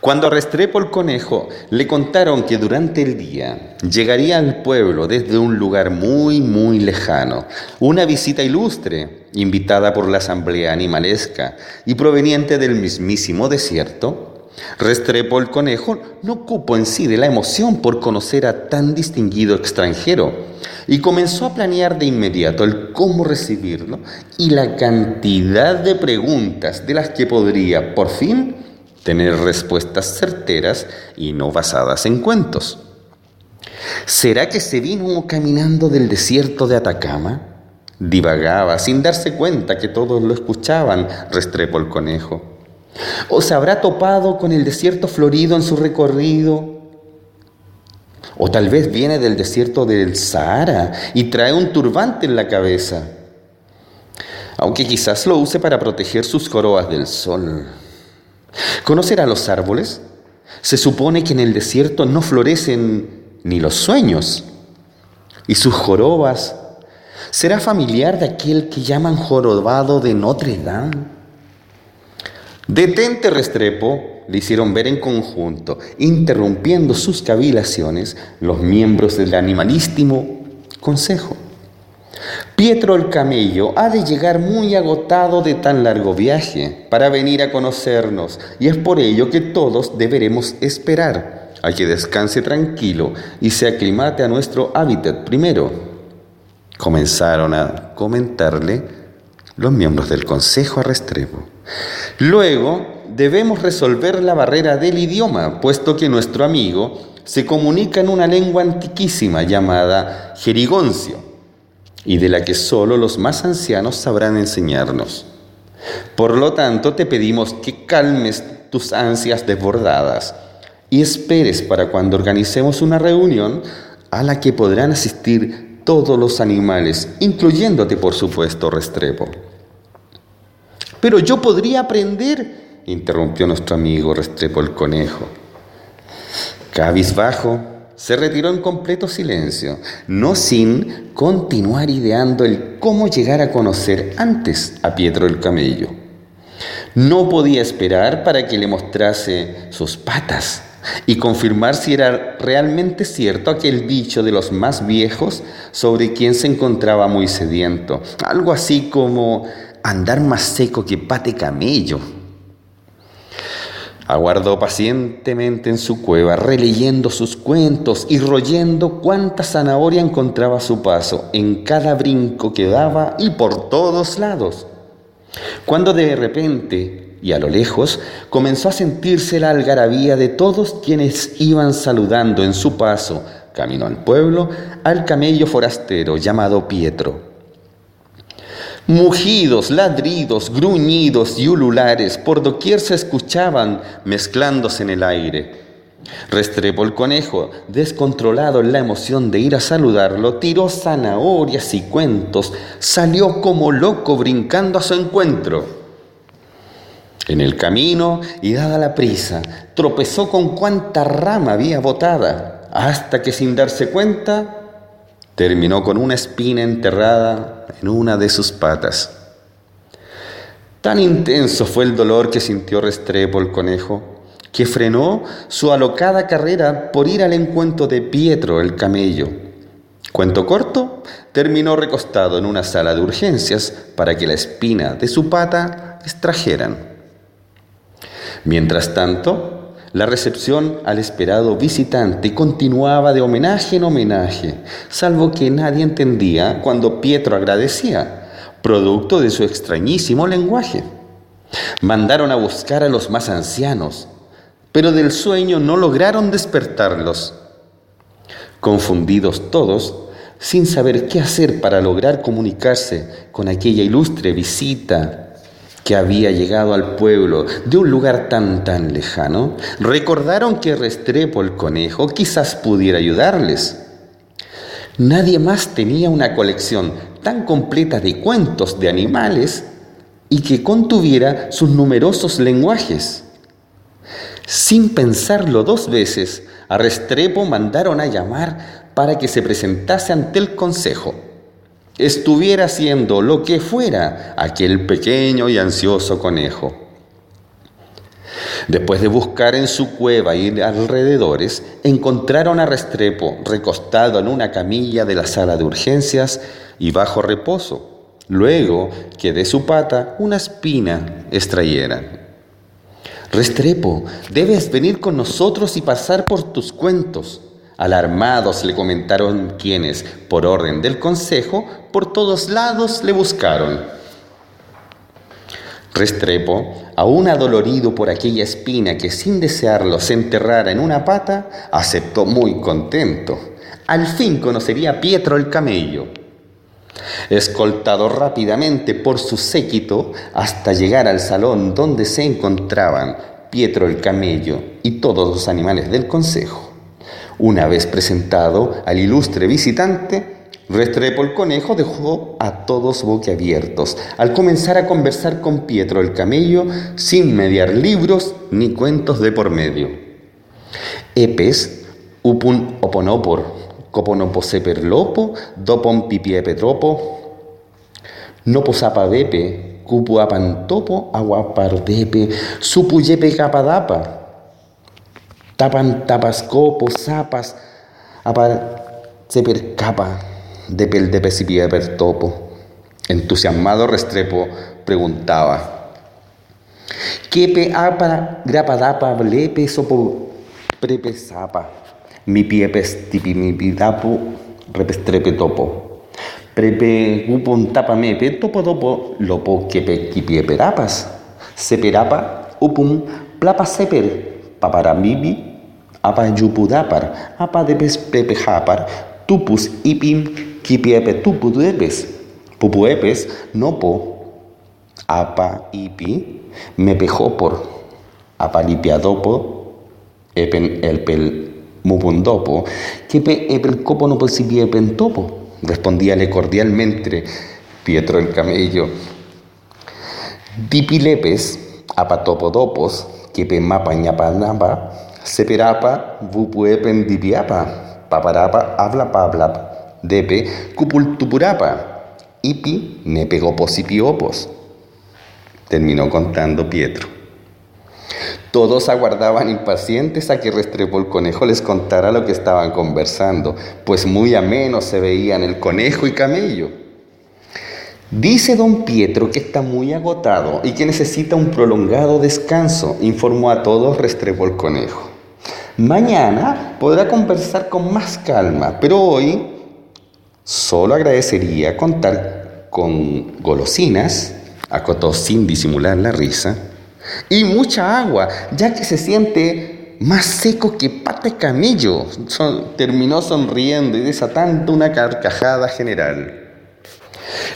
Cuando a Restrepo el conejo le contaron que durante el día llegaría al pueblo desde un lugar muy, muy lejano, una visita ilustre, invitada por la asamblea animalesca y proveniente del mismísimo desierto, Restrepo el conejo no cupo en sí de la emoción por conocer a tan distinguido extranjero y comenzó a planear de inmediato el cómo recibirlo y la cantidad de preguntas de las que podría, por fin, tener respuestas certeras y no basadas en cuentos. ¿Será que se vino caminando del desierto de Atacama? Divagaba sin darse cuenta que todos lo escuchaban, Restrepo el conejo. ¿O se habrá topado con el desierto florido en su recorrido? ¿O tal vez viene del desierto del Sahara y trae un turbante en la cabeza? Aunque quizás lo use para proteger sus coroas del sol. ¿Conocerá los árboles? Se supone que en el desierto no florecen ni los sueños. Y sus jorobas. ¿Será familiar de aquel que llaman jorobado de Notre Dame? Detente, Restrepo, le hicieron ver en conjunto, interrumpiendo sus cavilaciones, los miembros del animalístimo consejo. Pietro el camello ha de llegar muy agotado de tan largo viaje para venir a conocernos y es por ello que todos deberemos esperar a que descanse tranquilo y se aclimate a nuestro hábitat primero. Comenzaron a comentarle los miembros del Consejo a Restrepo. Luego debemos resolver la barrera del idioma, puesto que nuestro amigo se comunica en una lengua antiquísima llamada jerigoncio y de la que solo los más ancianos sabrán enseñarnos. Por lo tanto, te pedimos que calmes tus ansias desbordadas y esperes para cuando organicemos una reunión a la que podrán asistir todos los animales, incluyéndote, por supuesto, Restrepo. Pero yo podría aprender, interrumpió nuestro amigo Restrepo el conejo. Cabizbajo, se retiró en completo silencio, no sin continuar ideando el cómo llegar a conocer antes a Pietro el camello. No podía esperar para que le mostrase sus patas y confirmar si era realmente cierto aquel dicho de los más viejos sobre quien se encontraba muy sediento, algo así como andar más seco que pate camello. Aguardó pacientemente en su cueva, releyendo sus cuentos y royendo cuánta zanahoria encontraba a su paso, en cada brinco que daba y por todos lados. Cuando de repente, y a lo lejos, comenzó a sentirse la algarabía de todos quienes iban saludando en su paso, camino al pueblo, al camello forastero llamado Pietro. Mugidos, ladridos, gruñidos y ululares por doquier se escuchaban mezclándose en el aire. Restrepo el conejo, descontrolado en la emoción de ir a saludarlo, tiró zanahorias y cuentos, salió como loco brincando a su encuentro. En el camino, y dada la prisa, tropezó con cuanta rama había botada, hasta que sin darse cuenta, terminó con una espina enterrada en una de sus patas. Tan intenso fue el dolor que sintió Restrepo el conejo, que frenó su alocada carrera por ir al encuentro de Pietro el camello. Cuento corto, terminó recostado en una sala de urgencias para que la espina de su pata extrajeran. Mientras tanto, la recepción al esperado visitante continuaba de homenaje en homenaje, salvo que nadie entendía cuando Pietro agradecía, producto de su extrañísimo lenguaje. Mandaron a buscar a los más ancianos, pero del sueño no lograron despertarlos. Confundidos todos, sin saber qué hacer para lograr comunicarse con aquella ilustre visita que había llegado al pueblo de un lugar tan tan lejano, recordaron que Restrepo el conejo quizás pudiera ayudarles. Nadie más tenía una colección tan completa de cuentos de animales y que contuviera sus numerosos lenguajes. Sin pensarlo dos veces, a Restrepo mandaron a llamar para que se presentase ante el consejo estuviera haciendo lo que fuera aquel pequeño y ansioso conejo. Después de buscar en su cueva y alrededores, encontraron a Restrepo recostado en una camilla de la sala de urgencias y bajo reposo, luego que de su pata una espina extrayeran. Restrepo, debes venir con nosotros y pasar por tus cuentos. Alarmados le comentaron quienes, por orden del consejo, por todos lados le buscaron. Restrepo, aún adolorido por aquella espina que sin desearlo se enterrara en una pata, aceptó muy contento. Al fin conocería a Pietro el camello. Escoltado rápidamente por su séquito hasta llegar al salón donde se encontraban Pietro el camello y todos los animales del consejo. Una vez presentado al ilustre visitante, Restrepo el conejo dejó a todos boquiabiertos al comenzar a conversar con Pietro el camello sin mediar libros ni cuentos de por medio. Epes, upun oponopor, coponoposeperlopo, dopon pipiepetropo, noposapadepe, cupuapantopo, aguapardepe, supuyepe capadapa, tapan tapascopo, zapas, apar capa de pel de pesipía per topo. Entusiasmado Restrepo preguntaba, ¿qué pe apa grapadapa blepe sopo prepesapa? Mi piepes tipi mi pidapo repestrepe topo. Prepe upon tapa mepe topo topo lopo kepe kipiepe Seperapa upum plapa seper paparamibi apa yupudapar apa depes prepejapar tupus ipim Kipiepe tupuduepes, pupuepes, nopo, apa ipi, mepejopor, apa lipiadopo, epen elpel mupundopo, kipe epel copo no posibiepen topo, respondíale cordialmente Pietro el camello. Dipilepes, apatopodopos, kipe mapa ñapanapa, seperapa, vupuepen dipiapa, paparapa, habla pabla depe cupultupurapa, ipi nepegoposipiopos. Terminó contando Pietro. Todos aguardaban impacientes a que Restrepo el conejo les contara lo que estaban conversando, pues muy ameno se veían el conejo y camello. Dice don Pietro que está muy agotado y que necesita un prolongado descanso, informó a todos Restrepo el conejo. Mañana podrá conversar con más calma, pero hoy Solo agradecería contar con golosinas, acotó sin disimular la risa, y mucha agua, ya que se siente más seco que pata de camello. terminó sonriendo y desatando una carcajada general.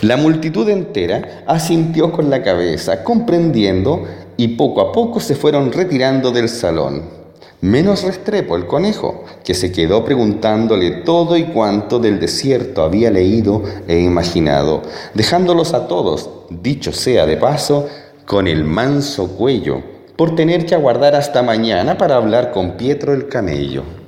La multitud entera asintió con la cabeza, comprendiendo, y poco a poco se fueron retirando del salón menos Restrepo el conejo, que se quedó preguntándole todo y cuanto del desierto había leído e imaginado, dejándolos a todos, dicho sea de paso, con el manso cuello, por tener que aguardar hasta mañana para hablar con Pietro el camello.